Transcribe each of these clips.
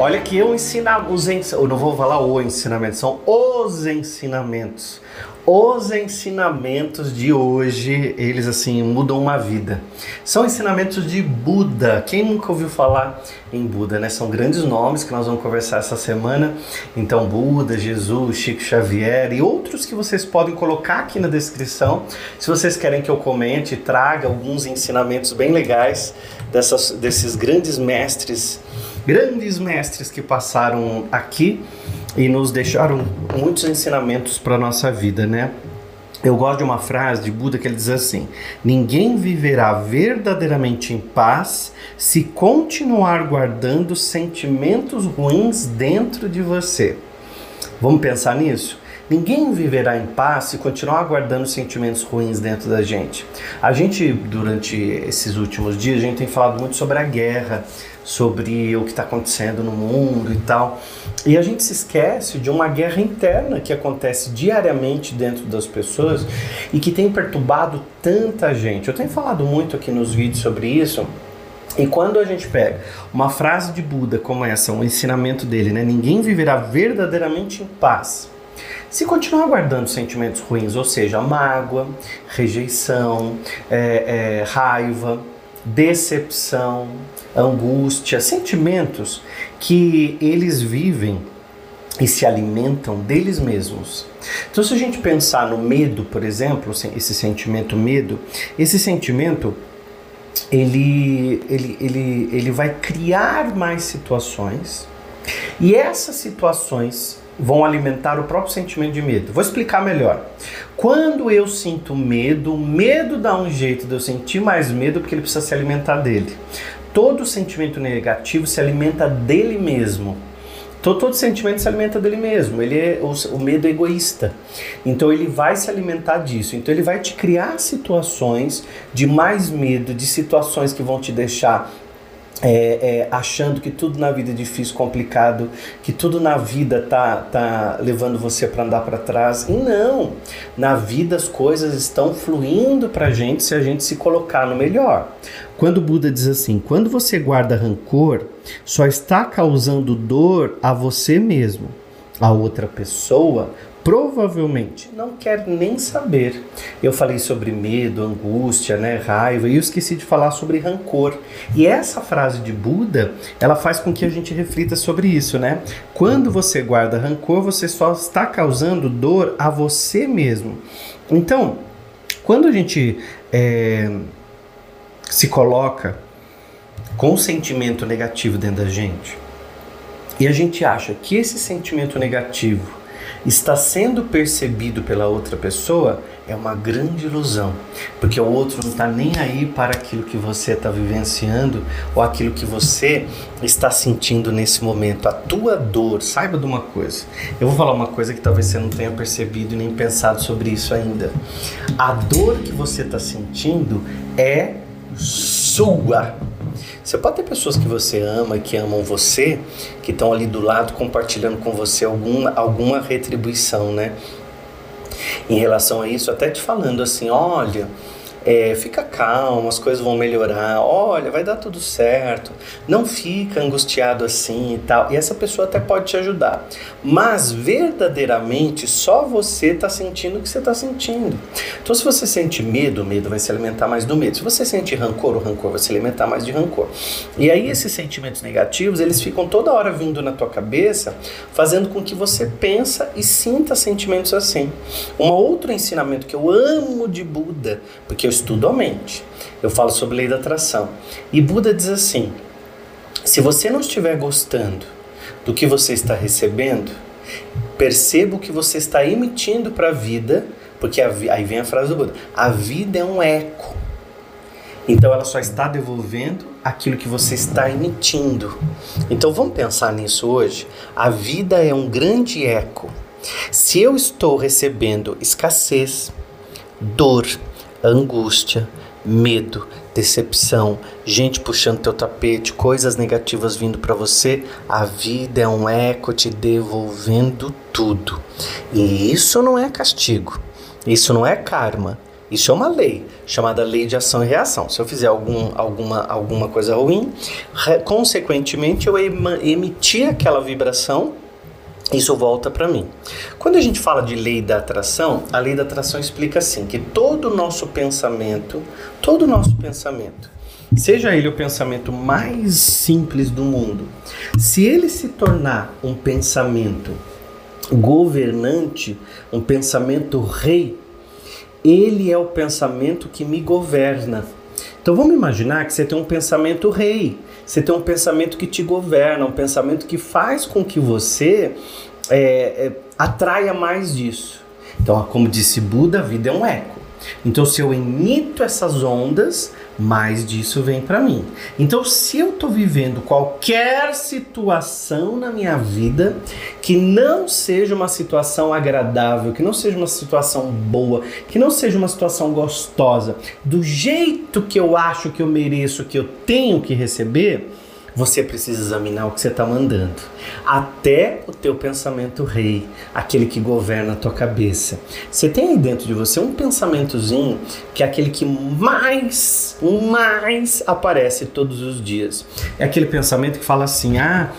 Olha que eu ensino os ens... eu não vou falar o ensinamento, são os ensinamentos. Os ensinamentos de hoje, eles assim mudam uma vida. São ensinamentos de Buda. Quem nunca ouviu falar em Buda, né? São grandes nomes que nós vamos conversar essa semana. Então, Buda, Jesus, Chico Xavier e outros que vocês podem colocar aqui na descrição. Se vocês querem que eu comente, traga alguns ensinamentos bem legais dessas, desses grandes mestres, grandes mestres que passaram aqui e nos deixaram muitos ensinamentos para nossa vida, né? Eu gosto de uma frase de Buda que ele diz assim: Ninguém viverá verdadeiramente em paz se continuar guardando sentimentos ruins dentro de você. Vamos pensar nisso? Ninguém viverá em paz se continuar guardando sentimentos ruins dentro da gente. A gente, durante esses últimos dias, a gente tem falado muito sobre a guerra, sobre o que está acontecendo no mundo e tal. E a gente se esquece de uma guerra interna que acontece diariamente dentro das pessoas e que tem perturbado tanta gente. Eu tenho falado muito aqui nos vídeos sobre isso. E quando a gente pega uma frase de Buda como essa, um ensinamento dele, né? Ninguém viverá verdadeiramente em paz. Se continuar guardando sentimentos ruins, ou seja, mágoa, rejeição, é, é, raiva, decepção, angústia, sentimentos que eles vivem e se alimentam deles mesmos. Então, se a gente pensar no medo, por exemplo, esse sentimento medo, esse sentimento ele, ele, ele, ele vai criar mais situações e essas situações vão alimentar o próprio sentimento de medo. Vou explicar melhor. Quando eu sinto medo, o medo dá um jeito de eu sentir mais medo porque ele precisa se alimentar dele. Todo sentimento negativo se alimenta dele mesmo. Todo, todo sentimento se alimenta dele mesmo. Ele é o, o medo é egoísta. Então ele vai se alimentar disso. Então ele vai te criar situações de mais medo, de situações que vão te deixar é, é, achando que tudo na vida é difícil, complicado, que tudo na vida tá, tá levando você para andar para trás. E não, na vida as coisas estão fluindo para gente se a gente se colocar no melhor. Quando o Buda diz assim: quando você guarda rancor, só está causando dor a você mesmo. A outra pessoa provavelmente não quer nem saber. Eu falei sobre medo, angústia, né, raiva, e eu esqueci de falar sobre rancor. E essa frase de Buda, ela faz com que a gente reflita sobre isso, né? Quando você guarda rancor, você só está causando dor a você mesmo. Então, quando a gente é, se coloca com um sentimento negativo dentro da gente, e a gente acha que esse sentimento negativo está sendo percebido pela outra pessoa é uma grande ilusão, porque o outro não está nem aí para aquilo que você está vivenciando ou aquilo que você está sentindo nesse momento. A tua dor, saiba de uma coisa. Eu vou falar uma coisa que talvez você não tenha percebido nem pensado sobre isso ainda. A dor que você está sentindo é sua. Você pode ter pessoas que você ama que amam você, que estão ali do lado compartilhando com você alguma, alguma retribuição, né? Em relação a isso, até te falando assim: olha é, fica calmo, as coisas vão melhorar, olha, vai dar tudo certo, não fica angustiado assim e tal. E essa pessoa até pode te ajudar. Mas verdadeiramente só você está sentindo o que você está sentindo. Então, se você sente medo, o medo vai se alimentar mais do medo. Se você sente rancor, o rancor vai se alimentar mais de rancor. E aí, esses sentimentos negativos, eles ficam toda hora vindo na tua cabeça, fazendo com que você pensa e sinta sentimentos assim. Um outro ensinamento que eu amo de Buda, porque eu estudo a mente. Eu falo sobre lei da atração. E Buda diz assim: se você não estiver gostando do que você está recebendo, perceba o que você está emitindo para a vida, porque a, aí vem a frase do Buda: a vida é um eco. Então ela só está devolvendo aquilo que você está emitindo. Então vamos pensar nisso hoje. A vida é um grande eco. Se eu estou recebendo escassez, dor, angústia, medo, decepção, gente puxando teu tapete, coisas negativas vindo para você, a vida é um eco te devolvendo tudo. E isso não é castigo, isso não é karma, Isso é uma lei, chamada lei de ação e reação. Se eu fizer algum, alguma, alguma coisa ruim, consequentemente eu emitir aquela vibração, isso volta para mim. Quando a gente fala de lei da atração, a lei da atração explica assim: que todo o nosso pensamento, todo o nosso pensamento, seja ele o pensamento mais simples do mundo, se ele se tornar um pensamento governante, um pensamento rei, ele é o pensamento que me governa. Então vamos imaginar que você tem um pensamento rei, você tem um pensamento que te governa, um pensamento que faz com que você é, é, atraia mais disso. Então, como disse Buda, a vida é um eco. Então, se eu emito essas ondas, mais disso vem para mim. Então, se eu estou vivendo qualquer situação na minha vida que não seja uma situação agradável, que não seja uma situação boa, que não seja uma situação gostosa, do jeito que eu acho que eu mereço, que eu tenho que receber, você precisa examinar o que você está mandando. Até o teu pensamento rei, aquele que governa a tua cabeça. Você tem aí dentro de você um pensamentozinho que é aquele que mais, mais aparece todos os dias. É aquele pensamento que fala assim: ah,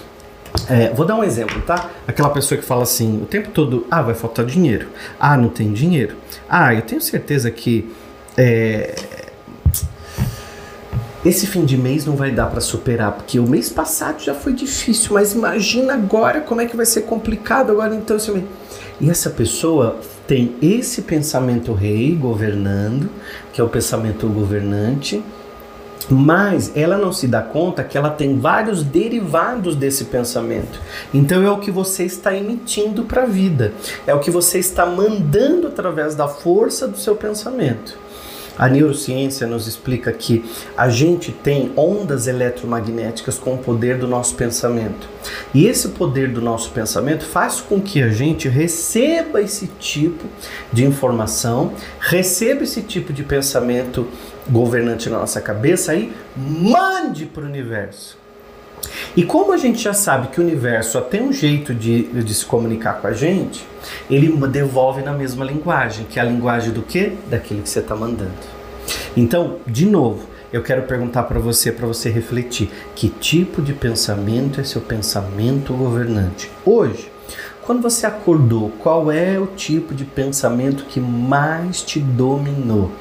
é, vou dar um exemplo, tá? Aquela pessoa que fala assim o tempo todo: ah, vai faltar dinheiro. Ah, não tem dinheiro. Ah, eu tenho certeza que. É, esse fim de mês não vai dar para superar, porque o mês passado já foi difícil, mas imagina agora como é que vai ser complicado agora então esse mês. E essa pessoa tem esse pensamento rei governando, que é o pensamento governante, mas ela não se dá conta que ela tem vários derivados desse pensamento. Então é o que você está emitindo para a vida, é o que você está mandando através da força do seu pensamento. A neurociência nos explica que a gente tem ondas eletromagnéticas com o poder do nosso pensamento. E esse poder do nosso pensamento faz com que a gente receba esse tipo de informação, receba esse tipo de pensamento governante na nossa cabeça e mande para o universo. E como a gente já sabe que o universo só tem um jeito de, de se comunicar com a gente, ele devolve na mesma linguagem, que é a linguagem do quê? Daquilo que você está mandando. Então, de novo, eu quero perguntar para você, para você refletir, que tipo de pensamento é seu pensamento governante? Hoje, quando você acordou, qual é o tipo de pensamento que mais te dominou?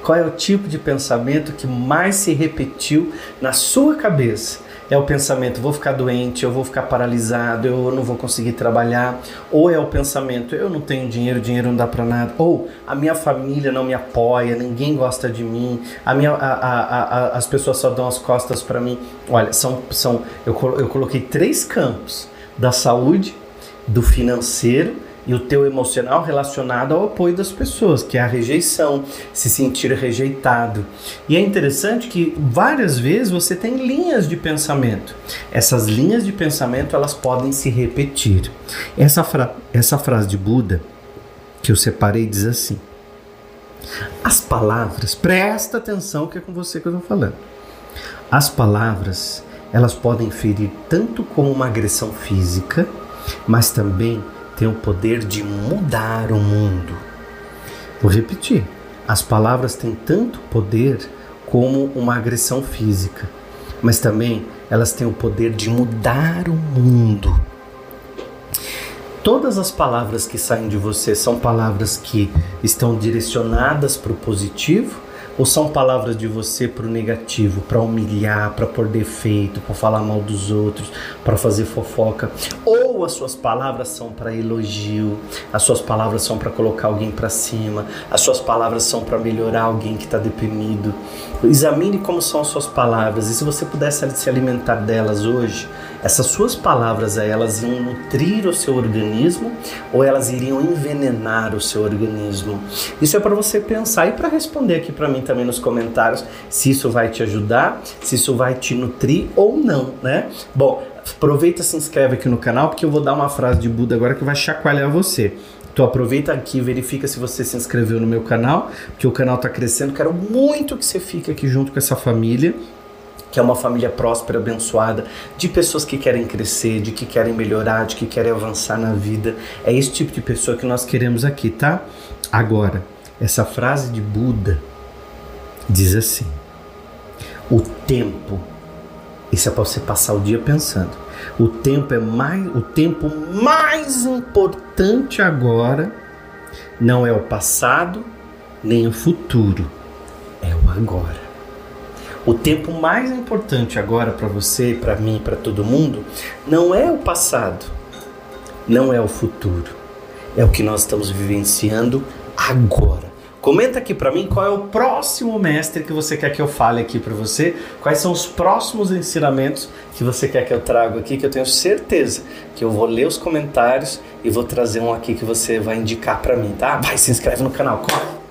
Qual é o tipo de pensamento que mais se repetiu na sua cabeça? É o pensamento, vou ficar doente, eu vou ficar paralisado, eu não vou conseguir trabalhar. Ou é o pensamento, eu não tenho dinheiro, dinheiro não dá para nada. Ou a minha família não me apoia, ninguém gosta de mim, a minha, a, a, a, as pessoas só dão as costas para mim. Olha, são, são eu, eu coloquei três campos: da saúde, do financeiro e o teu emocional relacionado ao apoio das pessoas, que é a rejeição, se sentir rejeitado. E é interessante que várias vezes você tem linhas de pensamento. Essas linhas de pensamento elas podem se repetir. Essa, fra essa frase de Buda que eu separei diz assim: As palavras, presta atenção que é com você que eu estou falando. As palavras elas podem ferir tanto como uma agressão física, mas também tem o poder de mudar o mundo. Vou repetir: as palavras têm tanto poder como uma agressão física, mas também elas têm o poder de mudar o mundo. Todas as palavras que saem de você são palavras que estão direcionadas para o positivo ou são palavras de você para o negativo, para humilhar, para pôr defeito, para falar mal dos outros, para fazer fofoca? Ou as suas palavras são para elogio, as suas palavras são para colocar alguém para cima, as suas palavras são para melhorar alguém que está deprimido? Examine como são as suas palavras e se você pudesse se alimentar delas hoje, essas suas palavras elas iam nutrir o seu organismo ou elas iriam envenenar o seu organismo? Isso é para você pensar e para responder aqui para mim também nos comentários se isso vai te ajudar, se isso vai te nutrir ou não, né? Bom, aproveita se inscreve aqui no canal porque eu vou dar uma frase de Buda agora que vai chacoalhar você. Então aproveita aqui, verifica se você se inscreveu no meu canal, porque o canal está crescendo. Quero muito que você fique aqui junto com essa família que é uma família próspera, abençoada, de pessoas que querem crescer, de que querem melhorar, de que querem avançar na vida. É esse tipo de pessoa que nós queremos aqui, tá? Agora, Essa frase de Buda diz assim: o tempo, isso é para você passar o dia pensando. O tempo é mais, o tempo mais importante agora não é o passado nem o futuro, é o agora. O tempo mais importante agora para você, para mim, para todo mundo, não é o passado, não é o futuro, é o que nós estamos vivenciando agora. Comenta aqui para mim qual é o próximo mestre que você quer que eu fale aqui para você, quais são os próximos ensinamentos que você quer que eu traga aqui, que eu tenho certeza que eu vou ler os comentários e vou trazer um aqui que você vai indicar para mim, tá? Vai, se inscreve no canal, corre!